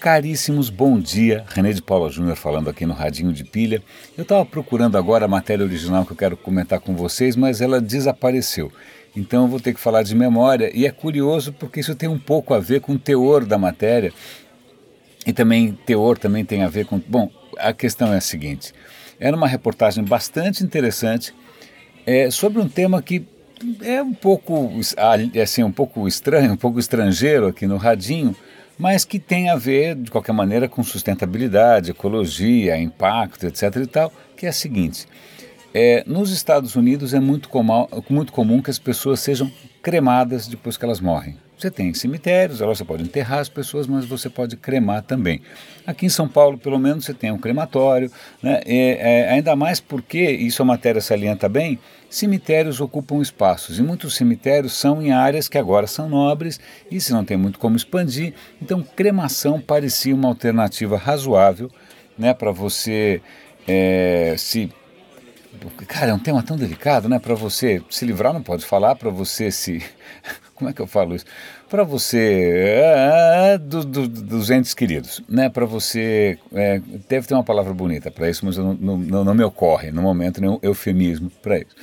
Caríssimos, bom dia. René de Paula Júnior falando aqui no Radinho de Pilha. Eu estava procurando agora a matéria original que eu quero comentar com vocês, mas ela desapareceu. Então eu vou ter que falar de memória e é curioso porque isso tem um pouco a ver com o teor da matéria e também teor também tem a ver com. Bom, a questão é a seguinte: era uma reportagem bastante interessante é, sobre um tema que é um pouco assim um pouco estranho, um pouco estrangeiro aqui no radinho mas que tem a ver, de qualquer maneira, com sustentabilidade, ecologia, impacto, etc. e tal, que é a seguinte. É, nos Estados Unidos é muito, muito comum que as pessoas sejam cremadas depois que elas morrem. Você tem cemitérios, você pode enterrar as pessoas, mas você pode cremar também. Aqui em São Paulo, pelo menos, você tem um crematório, né? é, ainda mais porque, isso a matéria salienta bem, cemitérios ocupam espaços e muitos cemitérios são em áreas que agora são nobres e se não tem muito como expandir, então cremação parecia uma alternativa razoável né, para você é, se Cara, é um tema tão delicado, né? Para você se livrar, não pode falar, para você se. Como é que eu falo isso? Para você. É, do, do, dos entes queridos, né? Para você. É, deve ter uma palavra bonita para isso, mas não, não, não, me ocorre no momento nenhum eufemismo para isso.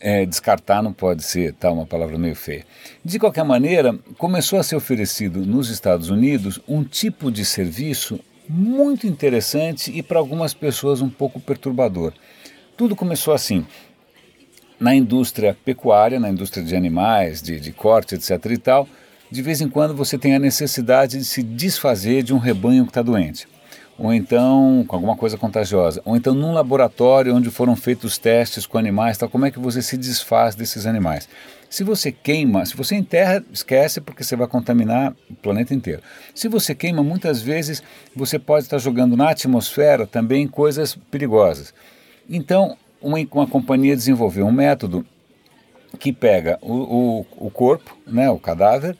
É, descartar não pode ser tá, uma palavra meio feia. De qualquer maneira, começou a ser oferecido nos Estados Unidos um tipo de serviço muito interessante e para algumas pessoas um pouco perturbador tudo começou assim. Na indústria pecuária, na indústria de animais, de, de corte, etc. e tal, de vez em quando você tem a necessidade de se desfazer de um rebanho que está doente ou então com alguma coisa contagiosa, ou então num laboratório onde foram feitos testes com animais, tal, como é que você se desfaz desses animais? Se você queima, se você enterra, esquece porque você vai contaminar o planeta inteiro. Se você queima, muitas vezes você pode estar jogando na atmosfera também coisas perigosas. Então, uma, uma companhia desenvolveu um método que pega o, o, o corpo, né, o cadáver,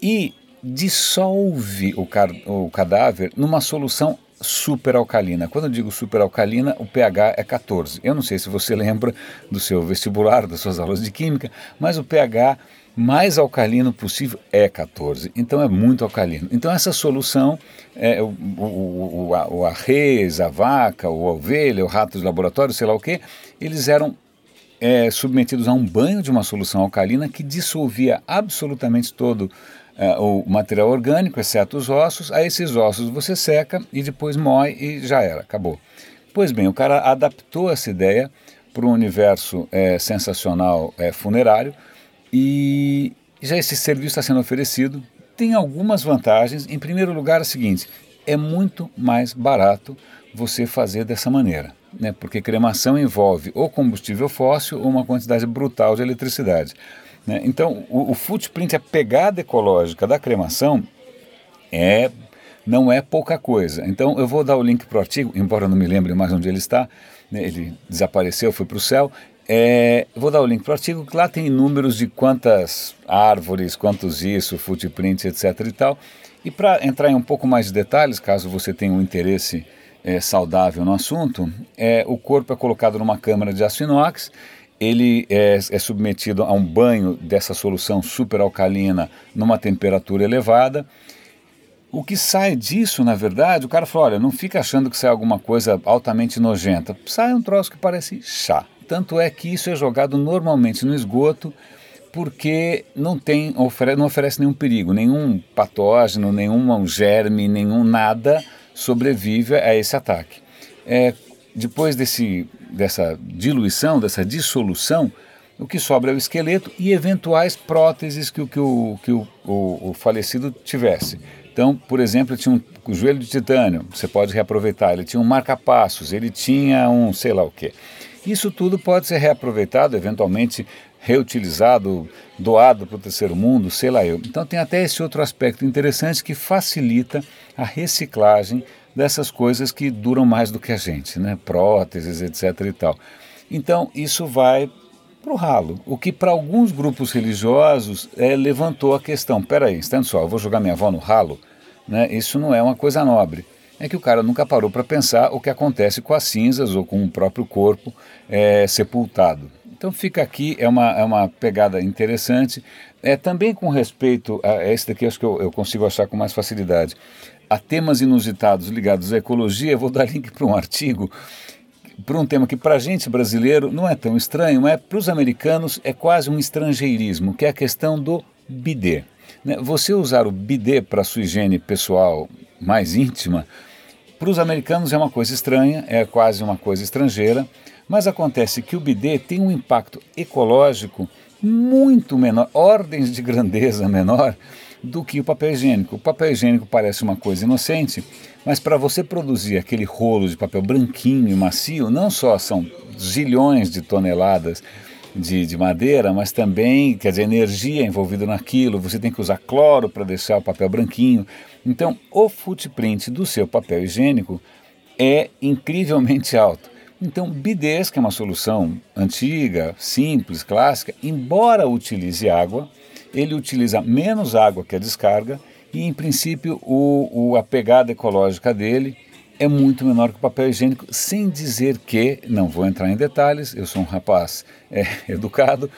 e dissolve o, car, o cadáver numa solução superalcalina. Quando eu digo superalcalina, o pH é 14. Eu não sei se você lembra do seu vestibular, das suas aulas de química, mas o pH mais alcalino possível é 14. Então é muito alcalino. Então essa solução, é, o, o, o, a, o arrês, a vaca, o ovelha, o rato de laboratório, sei lá o que, eles eram é, submetidos a um banho de uma solução alcalina que dissolvia absolutamente todo é, o material orgânico, exceto os ossos. A esses ossos você seca e depois moe e já era, acabou. Pois bem, o cara adaptou essa ideia para um universo é, sensacional é, funerário e já esse serviço está sendo oferecido. Tem algumas vantagens. Em primeiro lugar, é o seguinte: é muito mais barato você fazer dessa maneira, né? porque cremação envolve ou combustível fóssil ou uma quantidade brutal de eletricidade. Né? Então, o, o footprint, a pegada ecológica da cremação é não é pouca coisa. Então, eu vou dar o link para o artigo, embora eu não me lembre mais onde ele está, né? ele desapareceu, foi para o céu, é, vou dar o link para o artigo, que lá tem números de quantas árvores, quantos isso, footprint, etc. e tal. E para entrar em um pouco mais de detalhes, caso você tenha um interesse é, saudável no assunto, é, o corpo é colocado numa câmara de aço inox, ele é, é submetido a um banho dessa solução superalcalina numa temperatura elevada. O que sai disso, na verdade, o cara fala, olha, não fica achando que sai alguma coisa altamente nojenta. Sai um troço que parece chá. Tanto é que isso é jogado normalmente no esgoto porque não, tem, ofere, não oferece nenhum perigo, nenhum patógeno, nenhum germe, nenhum nada sobrevive a esse ataque. É, depois desse, dessa diluição, dessa dissolução, o que sobra é o esqueleto e eventuais próteses que, que, o, que o, o, o falecido tivesse. Então, por exemplo, tinha um joelho de titânio, você pode reaproveitar, ele tinha um marca-passos, ele tinha um sei lá o quê. Isso tudo pode ser reaproveitado, eventualmente reutilizado, doado para o terceiro mundo, sei lá eu. Então tem até esse outro aspecto interessante que facilita a reciclagem dessas coisas que duram mais do que a gente, né? próteses, etc. e tal. Então isso vai para o ralo, o que para alguns grupos religiosos é, levantou a questão, peraí, estando só, eu vou jogar minha avó no ralo? Né? Isso não é uma coisa nobre é que o cara nunca parou para pensar o que acontece com as cinzas ou com o próprio corpo é, sepultado. Então fica aqui, é uma, é uma pegada interessante. É, também com respeito a esse daqui, acho que eu, eu consigo achar com mais facilidade. a temas inusitados ligados à ecologia, vou dar link para um artigo para um tema que para a gente brasileiro não é tão estranho, mas para os americanos é quase um estrangeirismo, que é a questão do bidê. Né? Você usar o bidê para sua higiene pessoal mais íntima, para os americanos é uma coisa estranha, é quase uma coisa estrangeira, mas acontece que o bidê tem um impacto ecológico muito menor, ordens de grandeza menor do que o papel higiênico. O papel higiênico parece uma coisa inocente, mas para você produzir aquele rolo de papel branquinho e macio, não só são zilhões de toneladas de, de madeira, mas também, quer dizer, energia envolvida naquilo, você tem que usar cloro para deixar o papel branquinho. Então, o footprint do seu papel higiênico é incrivelmente alto. Então, bidês, que é uma solução antiga, simples, clássica, embora utilize água, ele utiliza menos água que a descarga e, em princípio, o, o, a pegada ecológica dele é muito menor que o papel higiênico, sem dizer que, não vou entrar em detalhes, eu sou um rapaz é, educado,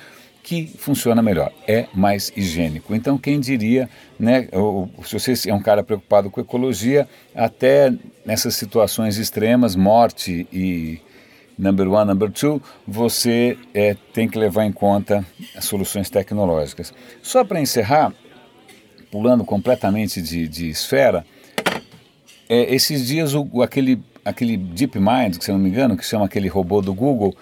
que funciona melhor, é mais higiênico. Então, quem diria, né, se você é um cara preocupado com ecologia, até nessas situações extremas, morte e number one, number two, você é, tem que levar em conta as soluções tecnológicas. Só para encerrar, pulando completamente de, de esfera, é, esses dias o, aquele, aquele DeepMind, que se não me engano, que chama aquele robô do Google,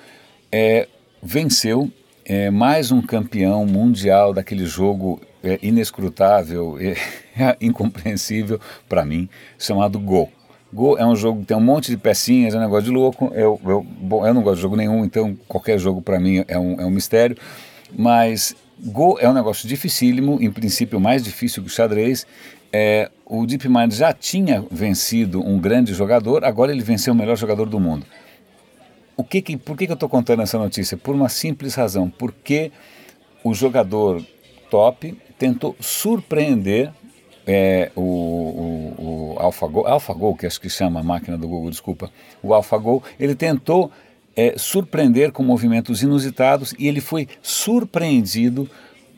é, venceu é, mais um campeão mundial daquele jogo é, inescrutável, é, incompreensível para mim, chamado Go. Go é um jogo que tem um monte de pecinhas, é um negócio de louco. Eu, eu, bom, eu não gosto de jogo nenhum, então qualquer jogo para mim é um, é um mistério. Mas Go é um negócio dificílimo, em princípio mais difícil que o xadrez. É, o DeepMind já tinha vencido um grande jogador, agora ele venceu o melhor jogador do mundo. O que que, por que, que eu estou contando essa notícia? Por uma simples razão, porque o jogador top tentou surpreender é, o, o, o AlphaGo, AlphaGo, que acho que chama a máquina do Google, desculpa, o AlphaGo, ele tentou é, surpreender com movimentos inusitados e ele foi surpreendido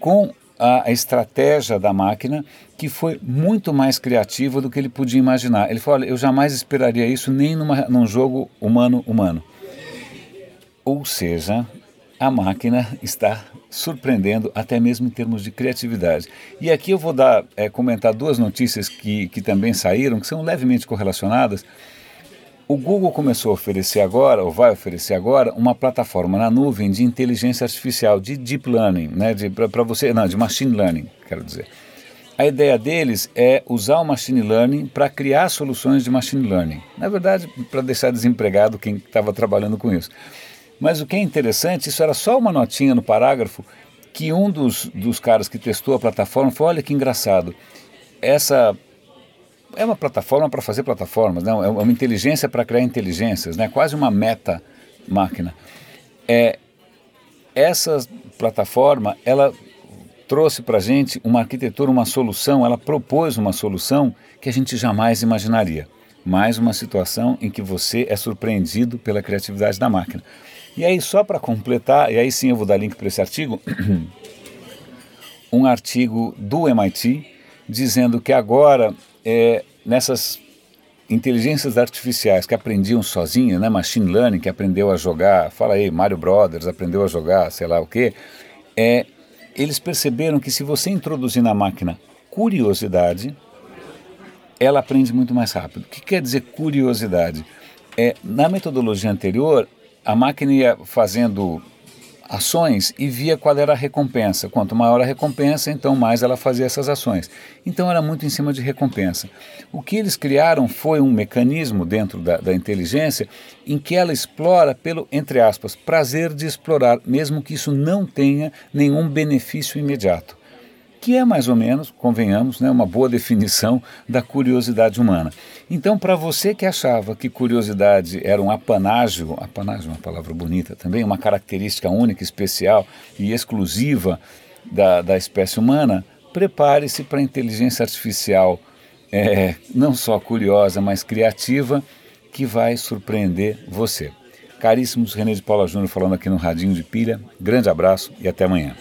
com a, estratégia da máquina que foi muito mais criativa do que ele podia imaginar. Ele falou: olha, eu jamais esperaria isso nem numa, num jogo humano-humano. Ou seja, a máquina está surpreendendo até mesmo em termos de criatividade. E aqui eu vou dar, é, comentar duas notícias que, que também saíram, que são levemente correlacionadas. O Google começou a oferecer agora, ou vai oferecer agora, uma plataforma na nuvem de inteligência artificial, de deep learning, né, para você, não, de machine learning, quero dizer. A ideia deles é usar o machine learning para criar soluções de machine learning. Na verdade, para deixar desempregado quem estava trabalhando com isso. Mas o que é interessante, isso era só uma notinha no parágrafo, que um dos, dos caras que testou a plataforma falou, olha que engraçado, essa é uma plataforma para fazer plataformas, não? é uma inteligência para criar inteligências, né? quase uma meta máquina. É, essa plataforma, ela trouxe para a gente uma arquitetura, uma solução, ela propôs uma solução que a gente jamais imaginaria. Mais uma situação em que você é surpreendido pela criatividade da máquina. E aí, só para completar, e aí sim eu vou dar link para esse artigo, um artigo do MIT dizendo que agora, é, nessas inteligências artificiais que aprendiam sozinhas, né, machine learning, que aprendeu a jogar, fala aí, Mario Brothers, aprendeu a jogar, sei lá o quê, é, eles perceberam que se você introduzir na máquina curiosidade, ela aprende muito mais rápido. O que quer dizer curiosidade? É, na metodologia anterior, a máquina ia fazendo ações e via qual era a recompensa. Quanto maior a recompensa, então mais ela fazia essas ações. Então era muito em cima de recompensa. O que eles criaram foi um mecanismo dentro da, da inteligência em que ela explora pelo, entre aspas, prazer de explorar, mesmo que isso não tenha nenhum benefício imediato que é mais ou menos, convenhamos, né, uma boa definição da curiosidade humana. Então, para você que achava que curiosidade era um apanágio, apanágio é uma palavra bonita também, uma característica única, especial e exclusiva da, da espécie humana, prepare-se para a inteligência artificial é, não só curiosa, mas criativa, que vai surpreender você. Caríssimos, René de Paula Júnior falando aqui no Radinho de Pilha. Grande abraço e até amanhã.